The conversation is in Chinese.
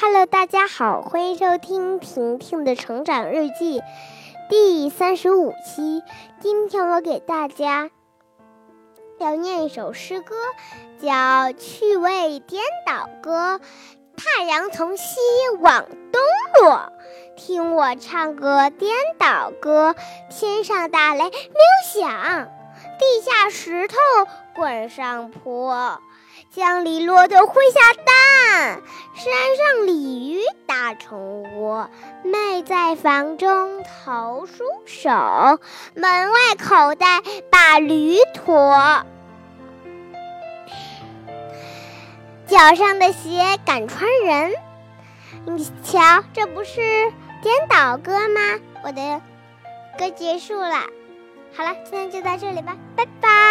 Hello，大家好，欢迎收听婷婷的成长日记第三十五期。今天我给大家要念一首诗歌，叫《趣味颠倒歌》。太阳从西往东落，听我唱个颠倒歌。天上打雷没有响，地下石头滚上坡。江里骆驼会下蛋，山上鲤鱼打成窝。妹在房中投梳手，门外口袋把驴驮。脚上的鞋敢穿人，你瞧，这不是颠倒歌吗？我的歌结束了，好了，今天就到这里吧，拜拜。